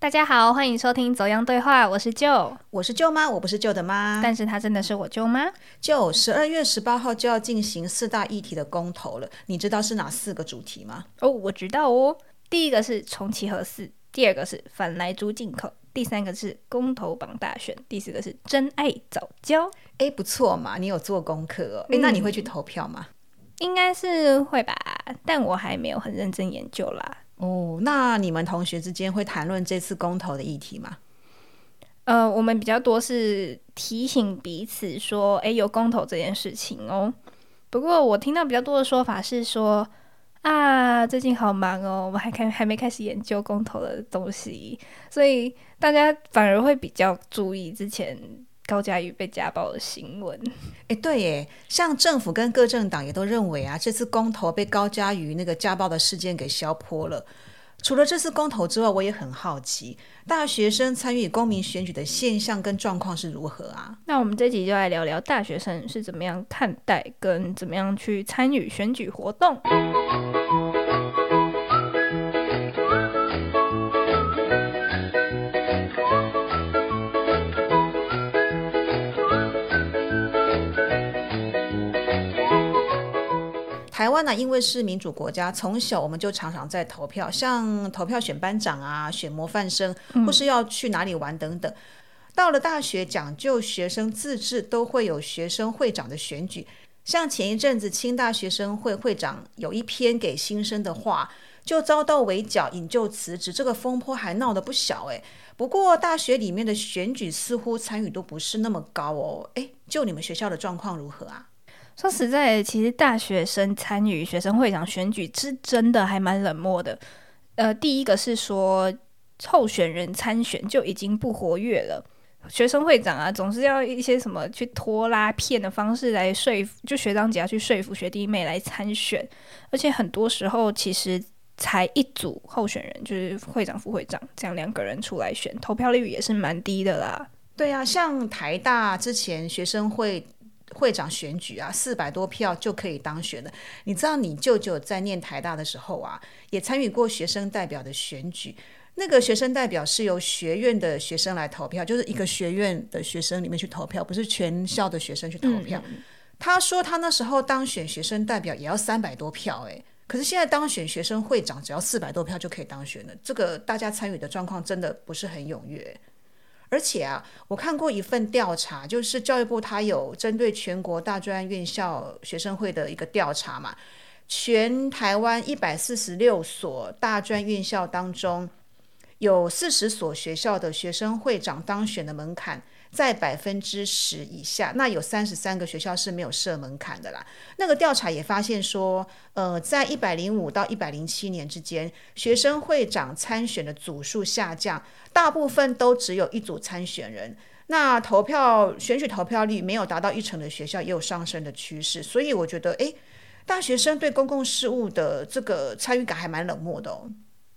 大家好，欢迎收听《走样对话》，我是舅，我是舅妈，我不是舅的妈。但是她真的是我舅妈。舅，十二月十八号就要进行四大议题的公投了，你知道是哪四个主题吗？哦，我知道哦。第一个是重启核四，第二个是反来猪进口，第三个是公投榜大选，第四个是真爱早教。哎，不错嘛，你有做功课哦。哎，那你会去投票吗？应该是会吧，但我还没有很认真研究啦。哦，那你们同学之间会谈论这次公投的议题吗？呃，我们比较多是提醒彼此说，哎，有公投这件事情哦。不过我听到比较多的说法是说，啊，最近好忙哦，我们还开还没开始研究公投的东西，所以大家反而会比较注意之前。高嘉瑜被家暴的新闻，哎，对耶，像政府跟各政党也都认为啊，这次公投被高嘉瑜那个家暴的事件给消泼了。除了这次公投之外，我也很好奇，大学生参与公民选举的现象跟状况是如何啊？那我们这集就来聊聊大学生是怎么样看待跟怎么样去参与选举活动。湾呢，因为是民主国家，从小我们就常常在投票，像投票选班长啊、选模范生，或是要去哪里玩等等。到了大学，讲究学生自治，都会有学生会长的选举。像前一阵子清大学生会会长有一篇给新生的话，就遭到围剿，引咎辞职，这个风波还闹得不小诶。不过大学里面的选举似乎参与度不是那么高哦。诶，就你们学校的状况如何啊？说实在，其实大学生参与学生会长选举是真的还蛮冷漠的。呃，第一个是说候选人参选就已经不活跃了，学生会长啊，总是要一些什么去拖拉骗的方式来说服，就学长姐要去说服学弟妹来参选，而且很多时候其实才一组候选人，就是会长、副会长这样两个人出来选，投票率也是蛮低的啦。对啊，像台大之前学生会。会长选举啊，四百多票就可以当选了。你知道，你舅舅在念台大的时候啊，也参与过学生代表的选举。那个学生代表是由学院的学生来投票，就是一个学院的学生里面去投票，不是全校的学生去投票。他说他那时候当选学生代表也要三百多票，诶，可是现在当选学生会长只要四百多票就可以当选了。这个大家参与的状况真的不是很踊跃。而且啊，我看过一份调查，就是教育部它有针对全国大专院校学生会的一个调查嘛。全台湾一百四十六所大专院校当中，有四十所学校的学生会长当选的门槛。在百分之十以下，那有三十三个学校是没有设门槛的啦。那个调查也发现说，呃，在一百零五到一百零七年之间，学生会长参选的组数下降，大部分都只有一组参选人。那投票选举投票率没有达到一成的学校也有上升的趋势。所以我觉得，诶，大学生对公共事务的这个参与感还蛮冷漠的哦。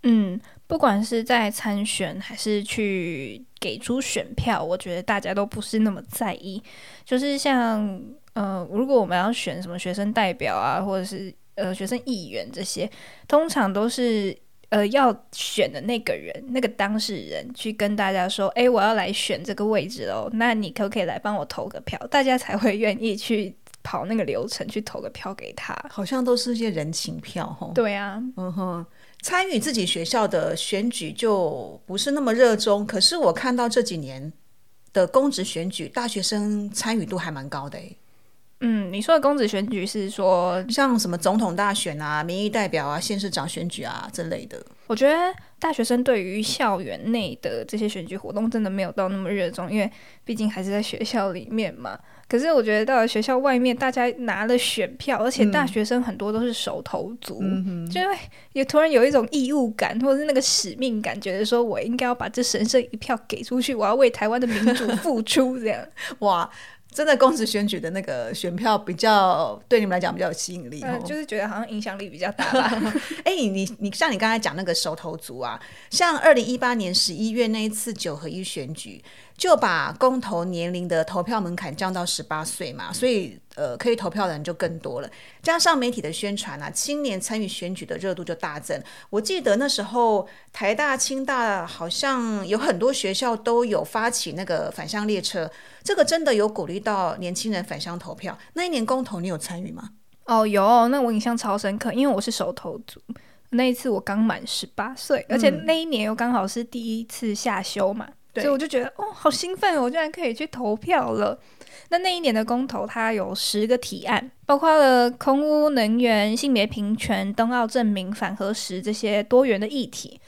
嗯，不管是在参选还是去给出选票，我觉得大家都不是那么在意。就是像呃，如果我们要选什么学生代表啊，或者是呃学生议员这些，通常都是呃要选的那个人，那个当事人去跟大家说：“哎，我要来选这个位置哦，那你可不可以来帮我投个票？”大家才会愿意去跑那个流程去投个票给他。好像都是一些人情票，吼。对啊，嗯哼。参与自己学校的选举就不是那么热衷，可是我看到这几年的公职选举，大学生参与度还蛮高的嗯，你说的公职选举是说像什么总统大选啊、民意代表啊、县市长选举啊这类的？我觉得大学生对于校园内的这些选举活动真的没有到那么热衷，因为毕竟还是在学校里面嘛。可是我觉得到了学校外面，大家拿了选票，而且大学生很多都是手头足，就会也突然有一种义务感，或者是那个使命感，觉得说我应该要把这神圣一票给出去，我要为台湾的民主付出，这样哇。真的公职选举的那个选票比较对你们来讲比较有吸引力，就是觉得好像影响力比较大。哎，你你像你刚才讲那个手头族啊，像二零一八年十一月那一次九合一选举，就把公投年龄的投票门槛降到十八岁嘛，所以呃，可以投票的人就更多了。加上媒体的宣传啊，青年参与选举的热度就大增。我记得那时候台大、清大好像有很多学校都有发起那个返乡列车，这个真的有鼓励到年轻人返乡投票。那一年公投你有参与吗？哦，有，那我印象超深刻，因为我是手头族。那一次我刚满十八岁，而且那一年又刚好是第一次下休嘛，所以我就觉得哦，好兴奋，我居然可以去投票了。那那一年的公投，它有十个提案，包括了空屋、能源、性别平权、冬奥证明、反核实这些多元的议题。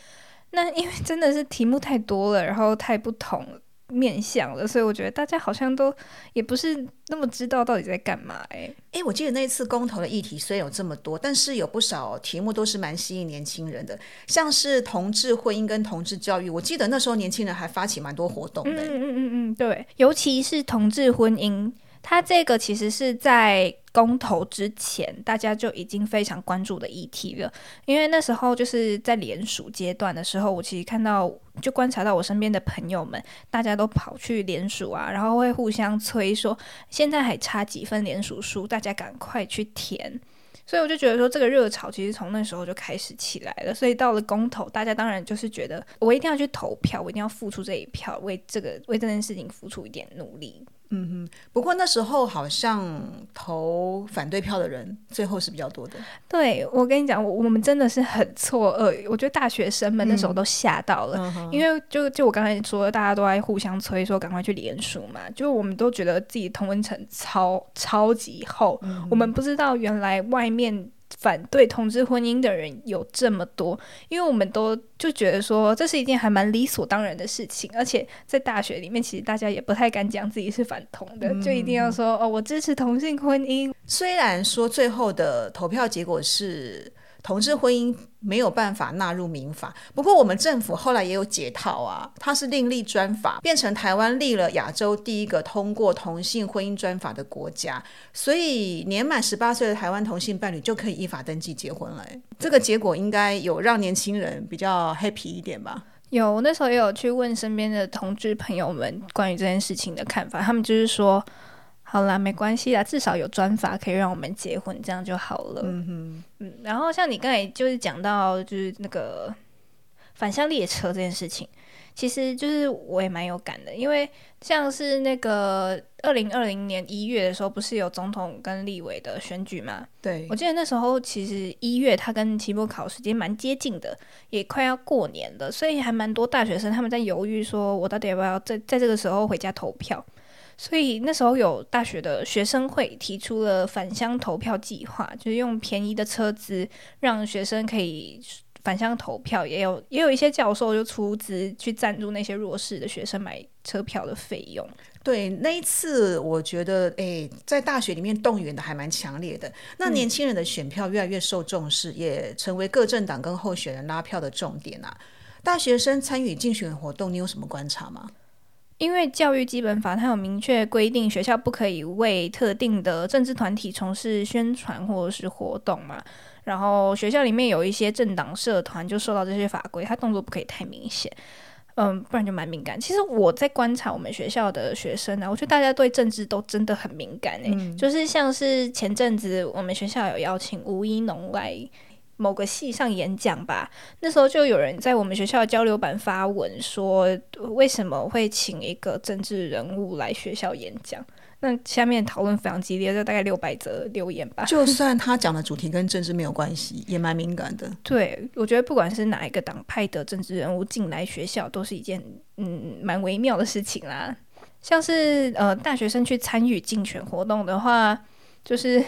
那因为真的是题目太多了，然后太不同了。面向了，所以我觉得大家好像都也不是那么知道到底在干嘛。哎哎，我记得那次公投的议题虽然有这么多，但是有不少题目都是蛮吸引年轻人的，像是同志婚姻跟同志教育。我记得那时候年轻人还发起蛮多活动的。嗯嗯嗯嗯，对，尤其是同志婚姻。它这个其实是在公投之前，大家就已经非常关注的议题了。因为那时候就是在联署阶段的时候，我其实看到就观察到我身边的朋友们，大家都跑去联署啊，然后会互相催说，现在还差几份联署书，大家赶快去填。所以我就觉得说，这个热潮其实从那时候就开始起来了。所以到了公投，大家当然就是觉得，我一定要去投票，我一定要付出这一票，为这个为这件事情付出一点努力。嗯哼，不过那时候好像投反对票的人最后是比较多的。对，我跟你讲，我我们真的是很错愕。我觉得大学生们那时候都吓到了，因为就就我刚才说，大家都在互相催说赶快去联署嘛，就我们都觉得自己同温层超超级厚，我们不知道原来外面。反对同志婚姻的人有这么多，因为我们都就觉得说这是一件还蛮理所当然的事情，而且在大学里面，其实大家也不太敢讲自己是反同的，就一定要说哦，我支持同性婚姻。虽然说最后的投票结果是。同志婚姻没有办法纳入民法，不过我们政府后来也有解套啊，它是另立专法，变成台湾立了亚洲第一个通过同性婚姻专法的国家，所以年满十八岁的台湾同性伴侣就可以依法登记结婚了。这个结果应该有让年轻人比较 happy 一点吧？有，我那时候也有去问身边的同志朋友们关于这件事情的看法，他们就是说。好啦，没关系啦，至少有专法可以让我们结婚，这样就好了。嗯哼，嗯，然后像你刚才就是讲到，就是那个反向列车这件事情，其实就是我也蛮有感的，因为像是那个二零二零年一月的时候，不是有总统跟立委的选举嘛？对，我记得那时候其实一月他跟期末考时间蛮接近的，也快要过年了，所以还蛮多大学生他们在犹豫，说我到底要不要在在这个时候回家投票。所以那时候有大学的学生会提出了返乡投票计划，就是用便宜的车资让学生可以返乡投票，也有也有一些教授就出资去赞助那些弱势的学生买车票的费用。对，那一次我觉得，诶，在大学里面动员的还蛮强烈的。那年轻人的选票越来越受重视，也成为各政党跟候选人拉票的重点啊。大学生参与竞选活动，你有什么观察吗？因为教育基本法它有明确规定，学校不可以为特定的政治团体从事宣传或者是活动嘛。然后学校里面有一些政党社团就受到这些法规，它动作不可以太明显，嗯，不然就蛮敏感。其实我在观察我们学校的学生呢，我觉得大家对政治都真的很敏感诶，就是像是前阵子我们学校有邀请吴一农来。某个系上演讲吧，那时候就有人在我们学校的交流版发文说，为什么会请一个政治人物来学校演讲？那下面讨论非常激烈，就大概六百则留言吧。就算他讲的主题跟政治没有关系，也蛮敏感的。对，我觉得不管是哪一个党派的政治人物进来学校，都是一件嗯蛮微妙的事情啦。像是呃大学生去参与竞选活动的话，就是。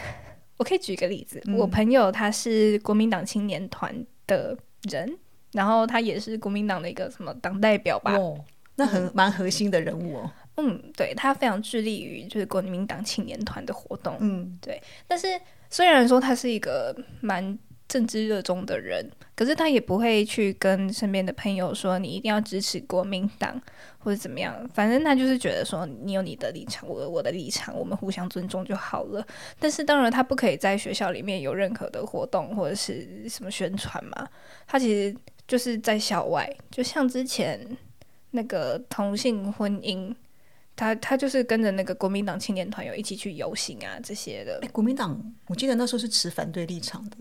我可以举一个例子，我朋友他是国民党青年团的人，然后他也是国民党的一个什么党代表吧？哦，那很蛮核心的人物哦。嗯，对他非常致力于就是国民党青年团的活动。嗯，对。但是虽然说他是一个蛮。政治热衷的人，可是他也不会去跟身边的朋友说你一定要支持国民党或者怎么样，反正他就是觉得说你有你的立场，我有我的立场，我们互相尊重就好了。但是当然他不可以在学校里面有任何的活动或者是什么宣传嘛，他其实就是在校外，就像之前那个同性婚姻他他就是跟着那个国民党青年团有一起去游行啊这些的。国民党，我记得那时候是持反对立场的。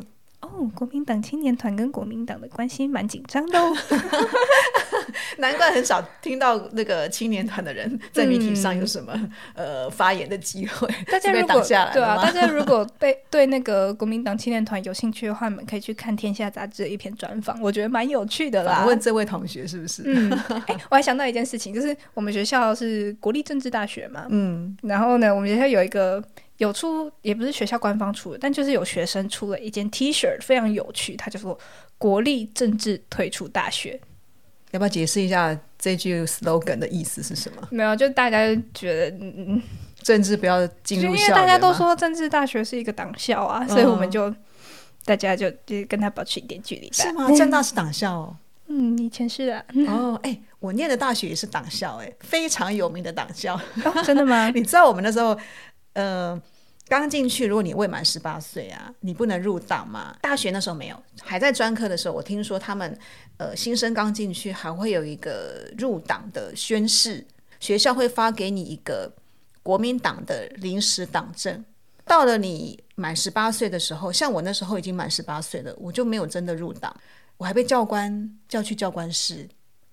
哦，国民党青年团跟国民党的关系蛮紧张的哦。难怪很少听到那个青年团的人在媒体上有什么呃发言的机会。大家如果对啊，大家如果被对那个国民党青年团有兴趣的话，你们可以去看《天下》杂志的一篇专访，我觉得蛮有趣的啦。问这位同学是不是？嗯，哎，我还想到一件事情，就是我们学校是国立政治大学嘛，嗯，然后呢，我们学校有一个。有出也不是学校官方出的，但就是有学生出了一件 T 恤，非常有趣。他就说“国立政治退出大学”，要不要解释一下这句 slogan 的意思是什么？没有，就大家觉得嗯，政治不要进入校因为大家都说政治大学是一个党校啊，所以我们就大家就就跟他保持一点距离。是吗？政大是党校哦。嗯，以前是啊。哦，哎，我念的大学也是党校，哎，非常有名的党校。真的吗？你知道我们那时候？呃，刚进去，如果你未满十八岁啊，你不能入党嘛。大学那时候没有，还在专科的时候，我听说他们呃新生刚进去还会有一个入党的宣誓，学校会发给你一个国民党的临时党证。到了你满十八岁的时候，像我那时候已经满十八岁了，我就没有真的入党，我还被教官叫去教官室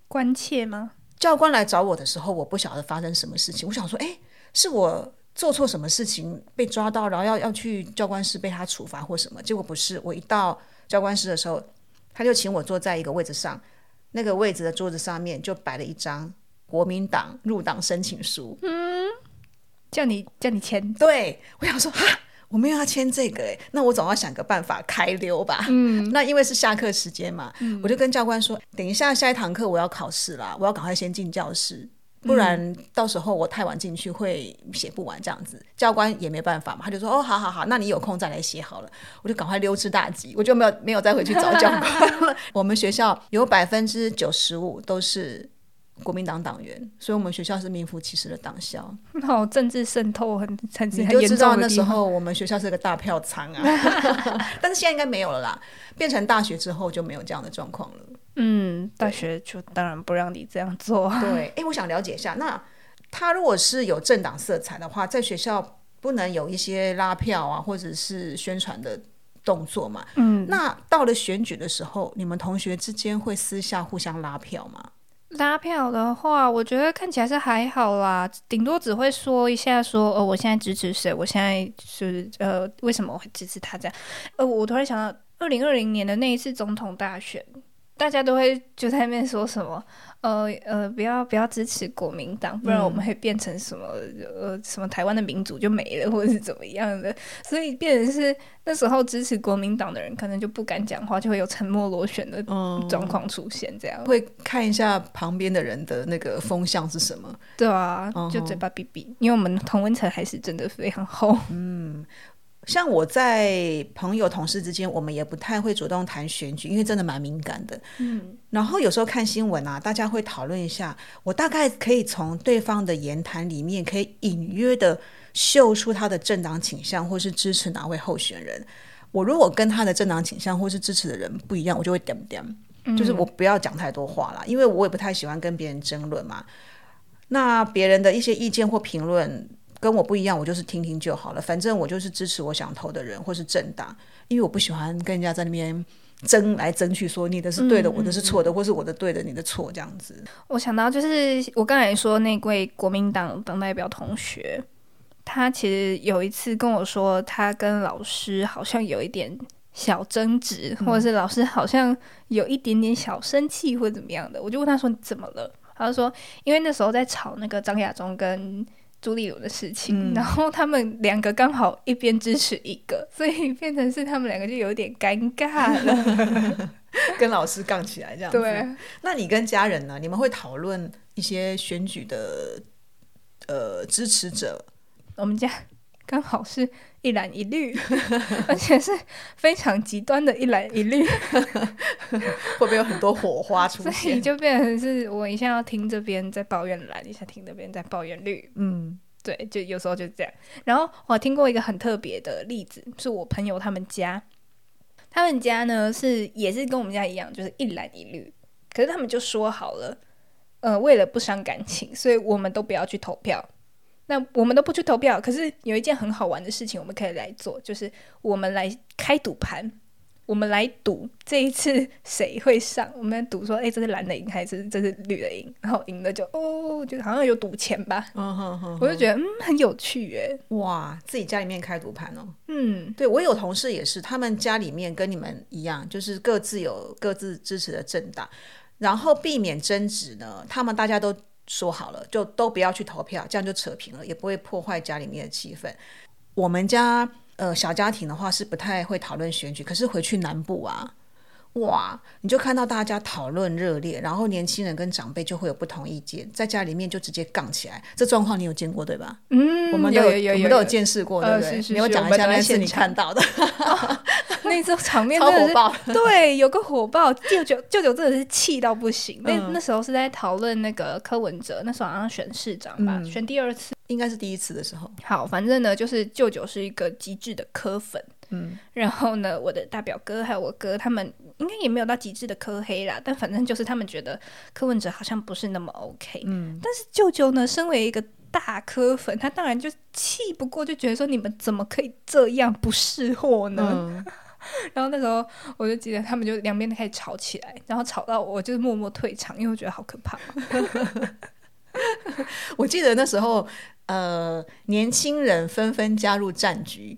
关切吗？教官来找我的时候，我不晓得发生什么事情，我想说，哎，是我。做错什么事情被抓到，然后要要去教官室被他处罚或什么？结果不是，我一到教官室的时候，他就请我坐在一个位置上，那个位置的桌子上面就摆了一张国民党入党申请书，嗯，叫你叫你签。对，我想说哈，我没有要签这个，哎，那我总要想个办法开溜吧。嗯，那因为是下课时间嘛，我就跟教官说，等一下下一堂课我要考试啦，我要赶快先进教室。不然到时候我太晚进去会写不完这样子，教官也没办法嘛，他就说哦，好好好，那你有空再来写好了，我就赶快溜之大吉，我就没有没有再回去找教官了。我们学校有百分之九十五都是国民党党员，所以我们学校是名副其实的党校。好，政治渗透很很你就知道那时候我们学校是个大票仓啊，但是现在应该没有了啦，变成大学之后就没有这样的状况了。嗯，大学就当然不让你这样做。对，哎，我想了解一下，那他如果是有政党色彩的话，在学校不能有一些拉票啊，或者是宣传的动作嘛？嗯，那到了选举的时候，你们同学之间会私下互相拉票吗？拉票的话，我觉得看起来是还好啦，顶多只会说一下说，哦，我现在支持谁，我现在是呃，为什么我会支持他这样？呃，我突然想到，二零二零年的那一次总统大选。大家都会就在那边说什么，呃呃，不要不要支持国民党，不然我们会变成什么呃什么台湾的民主就没了，或者是怎么样的。所以变成是那时候支持国民党的人可能就不敢讲话，就会有沉默螺旋的状况出现。这样会看一下旁边的人的那个风向是什么？对啊，就嘴巴闭闭，因为我们同温层还是真的非常厚。嗯。像我在朋友同事之间，我们也不太会主动谈选举，因为真的蛮敏感的。嗯，然后有时候看新闻啊，大家会讨论一下，我大概可以从对方的言谈里面，可以隐约的嗅出他的政党倾向，或是支持哪位候选人。我如果跟他的政党倾向或是支持的人不一样，我就会点点，就是我不要讲太多话啦，因为我也不太喜欢跟别人争论嘛。那别人的一些意见或评论。跟我不一样，我就是听听就好了。反正我就是支持我想投的人，或是政党，因为我不喜欢跟人家在那边争来争去，说你的是对的，我的是错的，或是我的对的，你的错这样子。我想到就是我刚才说那位国民党党代表同学，他其实有一次跟我说，他跟老师好像有一点小争执，或者是老师好像有一点点小生气或怎么样的。我就问他说：“你怎么了？”他就说：“因为那时候在吵那个张亚中跟。”朱立伦的事情，然后他们两个刚好一边支持一个，所以变成是他们两个就有点尴尬了，跟老师杠起来这样子。对，那你跟家人呢？你们会讨论一些选举的呃支持者？我们家。刚好是一蓝一绿，而且是非常极端的一蓝一绿，会不会有很多火花出现？所以就变成是我一下要听这边在抱怨蓝，一下听那边在抱怨绿。嗯，对，就有时候就这样。然后我听过一个很特别的例子，是我朋友他们家，他们家呢是也是跟我们家一样，就是一蓝一绿，可是他们就说好了，呃，为了不伤感情，所以我们都不要去投票。那我们都不去投票，可是有一件很好玩的事情我们可以来做，就是我们来开赌盘。我们来赌这一次谁会上？我们赌说，哎，这是蓝的赢还是这是绿的赢？然后赢了就哦，就好像有赌钱吧。嗯哼哼，我就觉得嗯很有趣耶。哇，自己家里面开赌盘哦。嗯，对我有同事也是，他们家里面跟你们一样，就是各自有各自支持的政党，然后避免争执呢，他们大家都说好了，就都不要去投票，这样就扯平了，也不会破坏家里面的气氛。我们家。呃，小家庭的话是不太会讨论选举，可是回去南部啊，哇，你就看到大家讨论热烈，然后年轻人跟长辈就会有不同意见，在家里面就直接杠起来，这状况你有见过对吧？嗯，我们都有，我们都有见识过，对不对？你有讲一下那是你看到的，那时候场面超火爆，对，有个火爆，舅舅舅舅真的是气到不行。那那时候是在讨论那个柯文哲，那时候好像选市长吧，选第二次。应该是第一次的时候。好，反正呢，就是舅舅是一个极致的柯粉，嗯，然后呢，我的大表哥还有我哥，他们应该也没有到极致的科黑啦，但反正就是他们觉得柯文哲好像不是那么 OK，嗯，但是舅舅呢，身为一个大科粉，他当然就气不过，就觉得说你们怎么可以这样不识货呢？然后那时候我就记得他们就两边都开始吵起来，然后吵到我就是默默退场，因为我觉得好可怕。我记得那时候。呃，年轻人纷纷加入战局。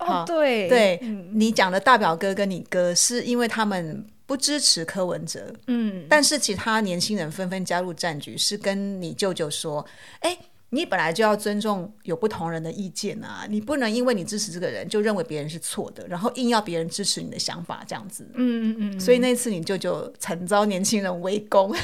哦，对，对你讲的大表哥跟你哥，是因为他们不支持柯文哲。嗯，但是其他年轻人纷纷加入战局，是跟你舅舅说：“哎。”你本来就要尊重有不同人的意见啊，你不能因为你支持这个人就认为别人是错的，然后硬要别人支持你的想法这样子。嗯嗯嗯。所以那次你舅舅惨遭年轻人围攻。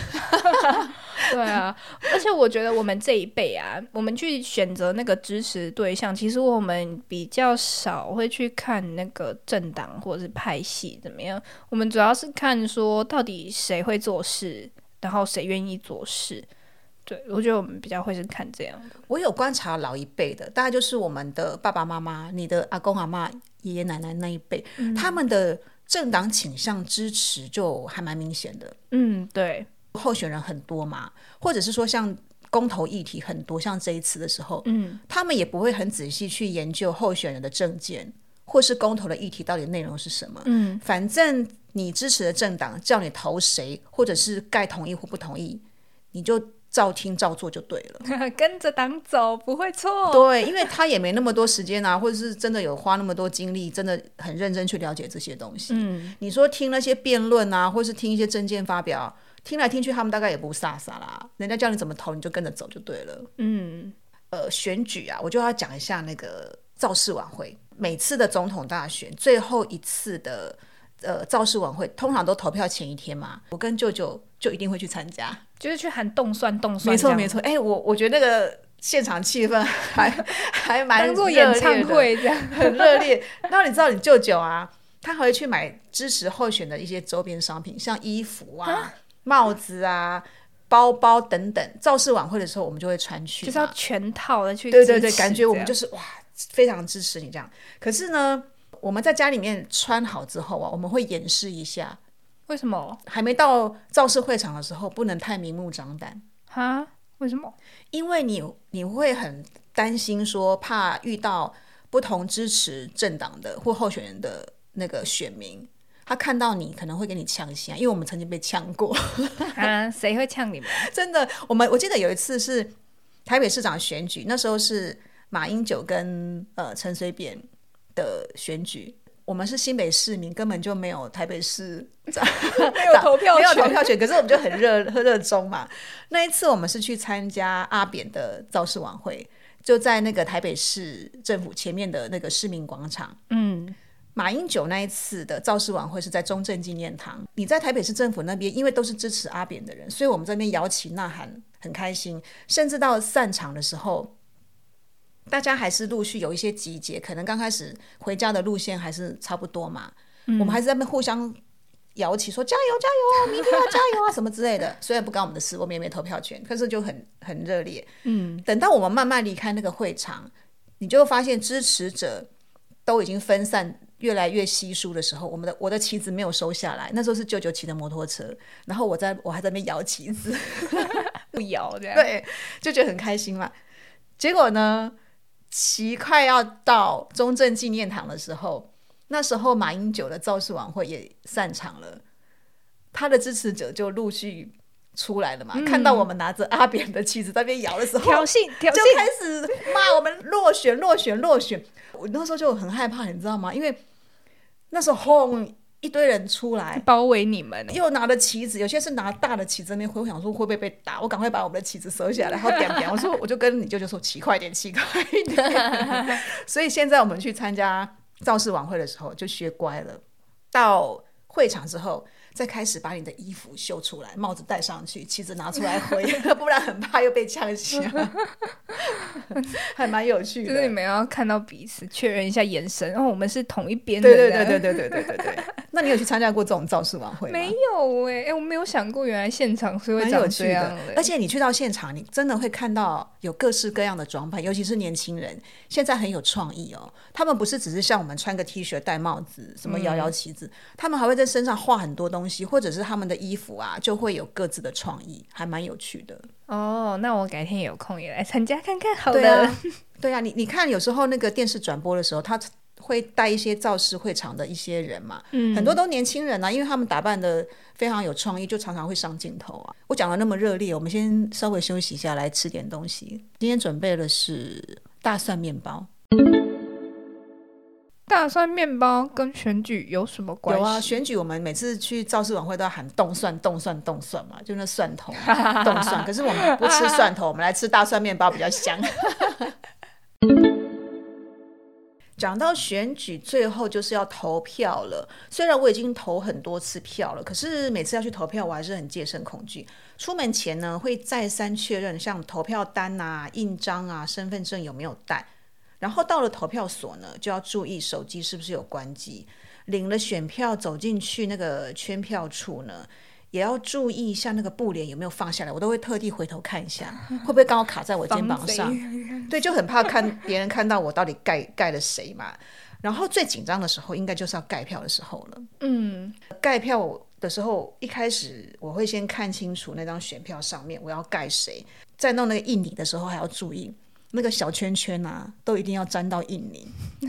对啊，而且我觉得我们这一辈啊，我们去选择那个支持对象，其实我们比较少会去看那个政党或者是派系怎么样，我们主要是看说到底谁会做事，然后谁愿意做事。对，我觉得我们比较会是看这样的。我有观察老一辈的，大概就是我们的爸爸妈妈、你的阿公阿妈、爷爷奶奶那一辈，他们的政党倾向支持就还蛮明显的。嗯，对，候选人很多嘛，或者是说像公投议题很多，像这一次的时候，嗯，他们也不会很仔细去研究候选人的证件，或是公投的议题到底内容是什么。嗯，反正你支持的政党叫你投谁，或者是该同意或不同意，你就。照听照做就对了，跟着党走不会错。对，因为他也没那么多时间啊，或者是真的有花那么多精力，真的很认真去了解这些东西。嗯，你说听那些辩论啊，或是听一些政见发表，听来听去，他们大概也不傻傻啦。人家叫你怎么投，你就跟着走就对了。嗯，呃，选举啊，我就要讲一下那个造势晚会。每次的总统大选最后一次的呃造势晚会，通常都投票前一天嘛。我跟舅舅就一定会去参加。就是去喊动算动算，没错没错。哎，我我觉得那个现场气氛 还还蛮当做演唱会这样，很热烈。那你知道你舅舅啊，他还会去买支持候选的一些周边商品，像衣服啊、帽子啊、包包等等。造势晚会的时候，我们就会穿去，就是要全套的去。对对对，感觉我们就是哇，非常支持你这样。可是呢，我们在家里面穿好之后啊，我们会演示一下。为什么还没到造势会场的时候不能太明目张胆？哈？为什么？因为你你会很担心，说怕遇到不同支持政党的或候选人的那个选民，他看到你可能会给你呛一下，因为我们曾经被呛过。啊？谁会呛你们？真的，我们我记得有一次是台北市长选举，那时候是马英九跟呃陈水扁的选举。我们是新北市民，根本就没有台北市 没有 投票没有投票权。可是我们就很热热衷嘛。那一次我们是去参加阿扁的造势晚会，就在那个台北市政府前面的那个市民广场。嗯，马英九那一次的造势晚会是在中正纪念堂。你在台北市政府那边，因为都是支持阿扁的人，所以我们这边摇旗呐喊很开心，甚至到散场的时候。大家还是陆续有一些集结，可能刚开始回家的路线还是差不多嘛。我们还是在那互相摇旗说加油加油，明天要加油啊什么之类的。虽然不干我们的事，我们也没投票权，可是就很很热烈。嗯，等到我们慢慢离开那个会场，你就会发现支持者都已经分散，越来越稀疏的时候，我们的我的旗子没有收下来。那时候是舅舅骑的摩托车，然后我在我还在那边摇旗子，不摇这样，对，就觉得很开心嘛。结果呢，期快要到中正纪念堂的时候，那时候马英九的造势晚会也散场了，他的支持者就陆续出来了嘛。看到我们拿着阿扁的旗子在那边摇的时候，挑衅挑就，开始骂我们落选、落选、落选。我那时候就很害怕，你知道吗？因为那时候轰一堆人出来，包围你们欸。又拿着旗子，有些是拿大的旗子那边挥，我想说会不会被打？我赶快把我们的旗子收起来，然后点点。我说我就跟你舅舅说骑快点，骑快一点。所以现在我们去参加造势晚会的时候就学乖了，到会场之后。再开始把你的衣服秀出来，帽子戴上去，旗子拿出来挥，不然很怕又被呛瞎，还蛮有趣的。就是你们要看到彼此，确认一下眼神，然后我们是同一边的。对对对对对对对对对。那你有去参加过这种造势晚会吗？没有哎、哎，我没有想过原来现场是会这样的，而且你去到现场，你真的会看到有各式各样的装扮，尤其是年轻人，现在很有创意哦。他们不是只是像我们穿个 T 恤、戴帽子，什么摇摇旗子，他们还会在身上画很多东西，或者是他们的衣服啊，就会有各自的创意，还蛮有趣的。哦，那我改天有空也来参加看看。好对的，啊，对啊，你你看，有时候那个电视转播的时候，他会带一些造势会场的一些人嘛，嗯很多都年轻人啊，因为他们打扮的非常有创意，就常常会上镜头啊。我讲的那么热烈，我们先稍微休息一下，来吃点东西。今天准备的是大蒜面包，大蒜面包跟选举有什么关系？有啊，选举我们每次去造势晚会都要喊冻蒜、冻蒜、冻蒜嘛，就那蒜头冻 蒜。可是我们不吃蒜头，我们来吃大蒜面包比较香。讲到选举，最后就是要投票了。虽然我已经投很多次票了，可是每次要去投票，我还是很戒慎恐惧。出门前呢，会再三确认，像投票单啊、印章啊、身份证有没有带。然后到了投票所呢，就要注意手机是不是有关机。领了选票走进去那个圈票处呢，也要注意一下那个布帘有没有放下来。我都会特地回头看一下，会不会刚好卡在我肩膀上。对，就很怕看别人看到我到底盖盖了谁嘛。然后最紧张的时候，应该就是要盖票的时候了。嗯，盖票的时候，一开始我会先看清楚那张选票上面我要盖谁，在弄那个印泥的时候还要注意那个小圈圈啊，都一定要粘到印泥。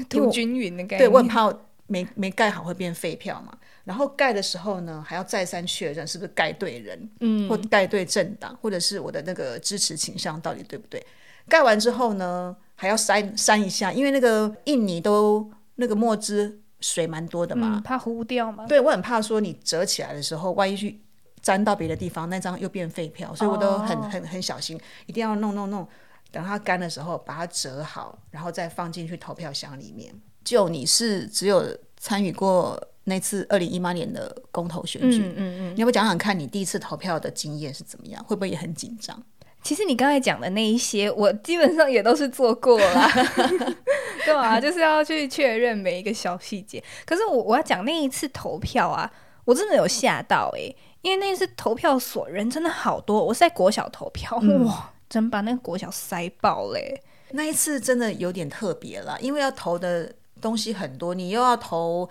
涂均匀的概念。对我很怕没没盖好会变废票嘛。然后盖的时候呢，还要再三确认是不是盖对人，嗯，或盖对政党，或者是我的那个支持倾向到底对不对。盖完之后呢，还要删删一下，因为那个印泥都那个墨汁水蛮多的嘛，嗯，怕糊掉吗？对我很怕说你折起来的时候，万一去粘到别的地方，那张又变废票，所以我都很、哦很很小心，一定要弄弄弄，等它干的时候把它折好，然后再放进去投票箱里面。就你是只有参与过那次二零一八年的公投选举，嗯嗯嗯。你要不讲讲看你第一次投票的经验是怎么样？会不会也很紧张？其实你刚才讲的那一些，我基本上也都是做过啦，对啊，就是要去确认每一个小细节。可是我我要讲那一次投票啊，我真的有吓到诶、因为那一次投票所人真的好多，我是在国小投票，哇，真把那个国小塞爆嘞、那一次真的有点特别了，因为要投的东西很多，你又要投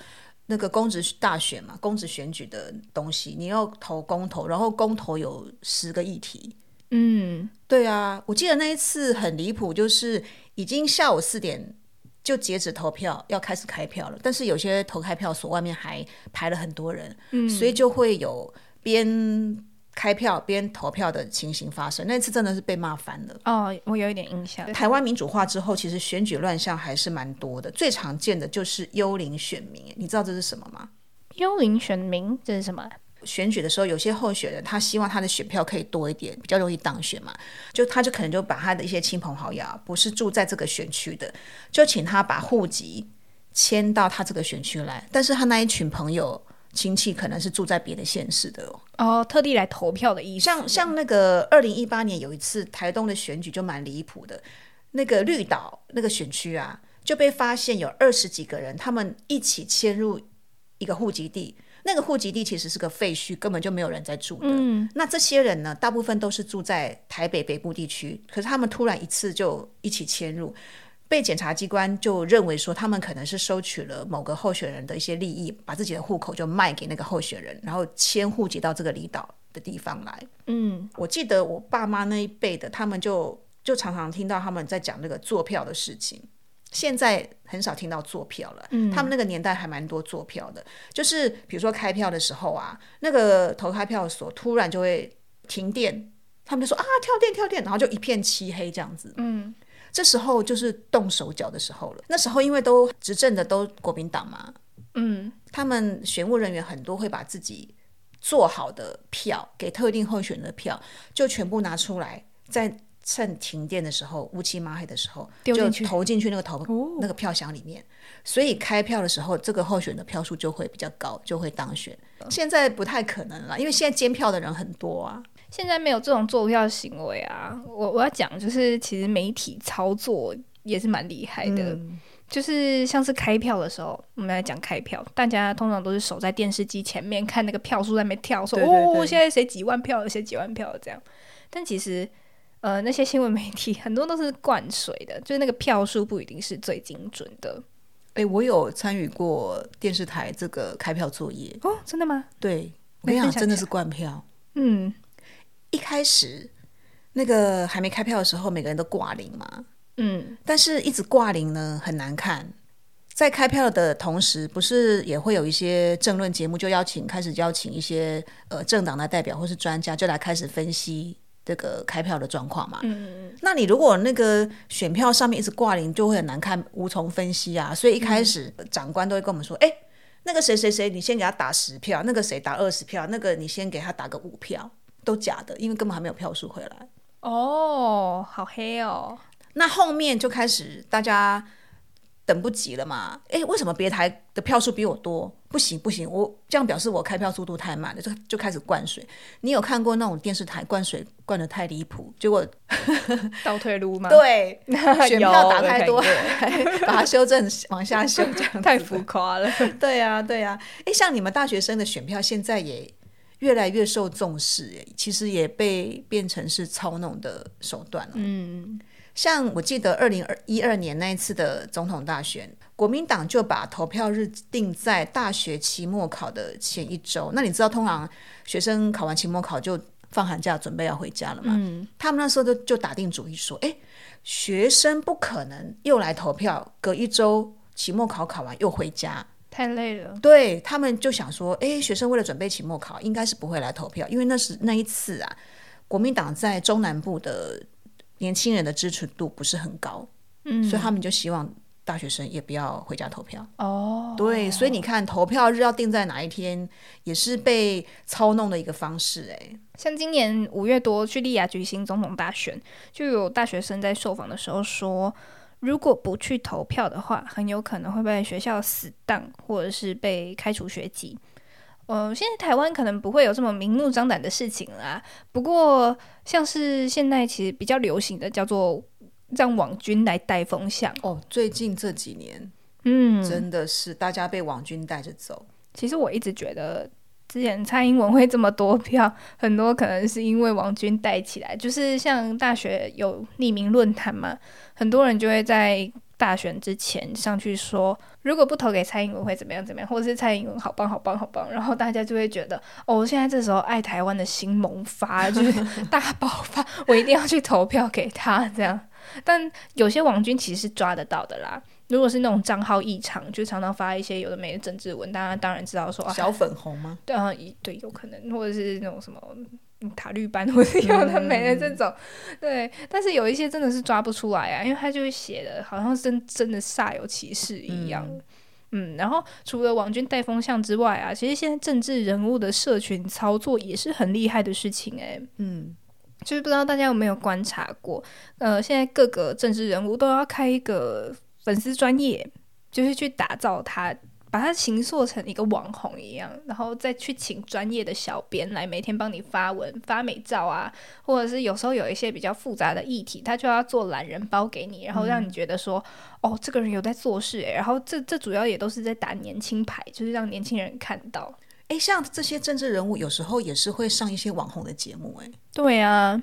那个公职大选嘛，公职选举的东西，你要投公投，然后公投有十个议题。嗯，对啊，我记得那一次很离谱，就是已经下午四点就截止投票，要开始开票了，但是有些投开票所外面还排了很多人，嗯，所以就会有边开票边投票的情形发生。那次真的是被骂翻了。哦，我有一点印象。台湾民主化之后，其实选举乱象还是蛮多的。最常见的就是幽灵选民，你知道这是什么吗？幽灵选民这是什么啊？选举的时候，有些候选人他希望他的选票可以多一点，比较容易当选嘛，就他就可能就把他的一些亲朋好友啊，不是住在这个选区的，就请他把户籍迁到他这个选区来，但是他那一群朋友亲戚可能是住在别的县市的哦。哦，特地来投票的意思。像像那个二零一八年有一次台东的选举就蛮离谱的，那个绿岛那个选区啊，就被发现有二十几个人，他们一起迁入一个户籍地。那个户籍地其实是个废墟，根本就没有人在住的。嗯，那这些人呢，大部分都是住在台北北部地区，可是他们突然一次就一起迁入，被检察机关就认为说他们可能是收取了某个候选人的一些利益，把自己的户口就卖给那个候选人，然后迁户籍到这个离岛的地方来。嗯，我记得我爸妈那一辈的，他们就就常常听到他们在讲那个坐票的事情。现在很少听到坐票了，嗯他们那个年代还蛮多坐票的，就是比如说开票的时候啊，那个投开票所突然就会停电，他们就说啊跳电跳电，然后就一片漆黑这样子。嗯，这时候就是动手脚的时候了。那时候因为都执政的都国民党嘛，嗯，他们选务人员很多会把自己做好的票给特定候选人的票，就全部拿出来在。趁停电的时候，乌漆抹黑的时候，就投进去那个投那个票箱里面。所以开票的时候，这个候选的票数就会比较高，就会当选。现在不太可能了，因为现在监票的人很多啊。现在没有这种做票行为啊。我我要讲就是，其实媒体操作也是蛮厉害的。就是像是开票的时候，我们来讲开票，大家通常都是守在电视机前面看那个票数在那边跳，说哦，现在谁几万票，谁几万票这样。但其实。呃，那些新闻媒体很多都是灌水的，就是那个票数不一定是最精准的。哎，我有参与过电视台这个开票作业哦，真的吗？对，我跟你讲，真的是灌票。嗯，一开始那个还没开票的时候，每个人都挂零嘛。嗯，但是一直挂零呢，很难看。在开票的同时，不是也会有一些政论节目，就邀请开始邀请一些呃政党的代表或是专家，就来开始分析。这个开票的状况嘛，嗯嗯嗯，那你如果那个选票上面一直挂零，就会很难看，无从分析啊。所以一开始长官都会跟我们说，哎，那个谁谁谁，你先给他打十票，那个谁打二十票，那个你先给他打个五票，都假的，因为根本还没有票数回来。哦，好黑哦。那后面就开始大家。等不及了嘛？哎，为什么别台的票数比我多？不行不行，我这样表示我开票速度太慢了，就就开始灌水。你有看过那种电视台灌水灌的太离谱，结果 倒退路吗？对，选票打太多，把它修正往下修，这样太浮夸了。对呀对呀，哎，像你们大学生的选票现在也越来越受重视，哎，其实也被变成是操弄的手段了。嗯。像我记得二零二一二年那一次的总统大选，国民党就把投票日定在大学期末考的前一周。那你知道，通常学生考完期末考就放寒假，准备要回家了嘛？嗯，他们那时候就就打定主意说，哎，学生不可能又来投票，隔一周期末考考完又回家，太累了。对他们就想说，哎，学生为了准备期末考，应该是不会来投票，因为那是那一次啊，国民党在中南部的。年轻人的支持度不是很高，嗯，所以他们就希望大学生也不要回家投票。哦，对，所以你看投票日要定在哪一天，也是被操弄的一个方式。哎，像今年五月多，叙利亚举行总统大选，就有大学生在受访的时候说，如果不去投票的话，很有可能会被学校死当，或者是被开除学籍。呃，现在台湾可能不会有这么明目张胆的事情啦。不过，像是现在其实比较流行的叫做让网军来带风向哦。最近这几年，嗯，真的是大家被网军带着走。其实我一直觉得，之前蔡英文会这么多票，很多可能是因为王军带起来。就是像大学有匿名论坛嘛，很多人就会在。大选之前上去说，如果不投给蔡英文会怎么样怎么样，或者是蔡英文好棒好棒好棒，然后大家就会觉得，哦，现在这时候爱台湾的心萌发，就是大爆发，我一定要去投票给他这样。但有些王军其实是抓得到的啦，如果是那种账号异常，就常常发一些有的没的政治文，大家当然知道说小粉红吗？对啊，对，有可能，或者是那种什么。塔绿班或者有的没的这种，对，但是有一些真的是抓不出来啊，因为他就写的好像真真的煞有其事一样，嗯，然后除了网军带风向之外啊，其实现在政治人物的社群操作也是很厉害的事情哎，嗯，就是不知道大家有没有观察过，呃，现在各个政治人物都要开一个粉丝专业，就是去打造他。把他形塑成一个网红一样，然后再去请专业的小编来每天帮你发文、发美照啊，或者是有时候有一些比较复杂的议题，他就要做懒人包给你，然后让你觉得说，哦，这个人有在做事诶。然后这这主要也都是在打年轻牌，就是让年轻人看到。诶，像这些政治人物有时候也是会上一些网红的节目，诶，对啊，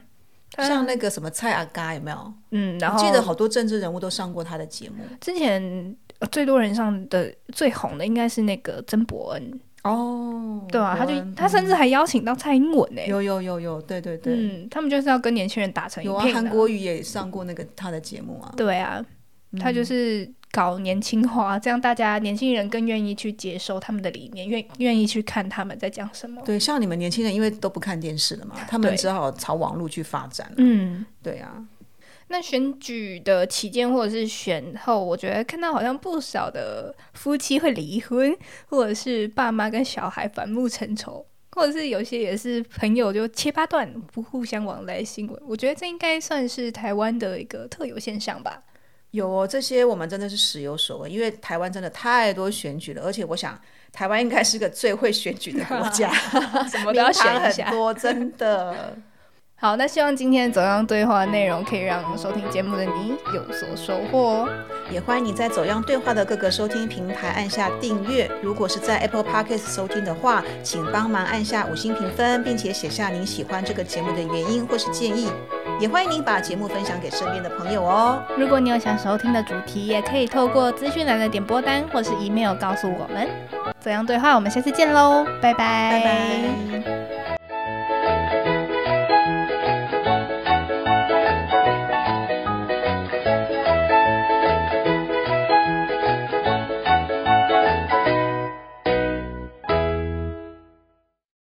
像那个什么蔡阿嘎有没有？嗯，然后记得好多政治人物都上过他的节目，之前。最多人上的最红的应该是那个曾伯恩。哦，对啊，他就他甚至还邀请到蔡英文呢、有有有有，对对对，嗯，他们就是要跟年轻人打成一有啊，片、韩国瑜也上过那个他的节目啊。对啊，他就是搞年轻化，这样大家年轻人更愿意去接受他们的理念，愿愿意去看他们在讲什么。对，像你们年轻人，因为都不看电视了嘛，他们只好朝网络去发展。嗯，对啊，那选举的期间或者是选后，我觉得看到好像不少的夫妻会离婚，或者是爸妈跟小孩反目成仇，或者是有些也是朋友就切八段不互相往来新闻。我觉得这应该算是台湾的一个特有现象吧。有哦，这些我们真的是时有所闻，因为台湾真的太多选举了，而且我想台湾应该是个最会选举的国家，什么都要选一下很。多，真的。好，那希望今天走样对话的内容可以让收听节目的你有所收获哦。也欢迎你在走样对话的各个收听平台按下订阅。如果是在 Apple Podcast 收听的话，请帮忙按下五星评分，并且写下您喜欢这个节目的原因或是建议。也欢迎您把节目分享给身边的朋友哦。如果你有想收听的主题，也可以透过资讯栏的点播单或是 email 告诉我们。怎样对话，我们下次见喽，拜拜，拜拜。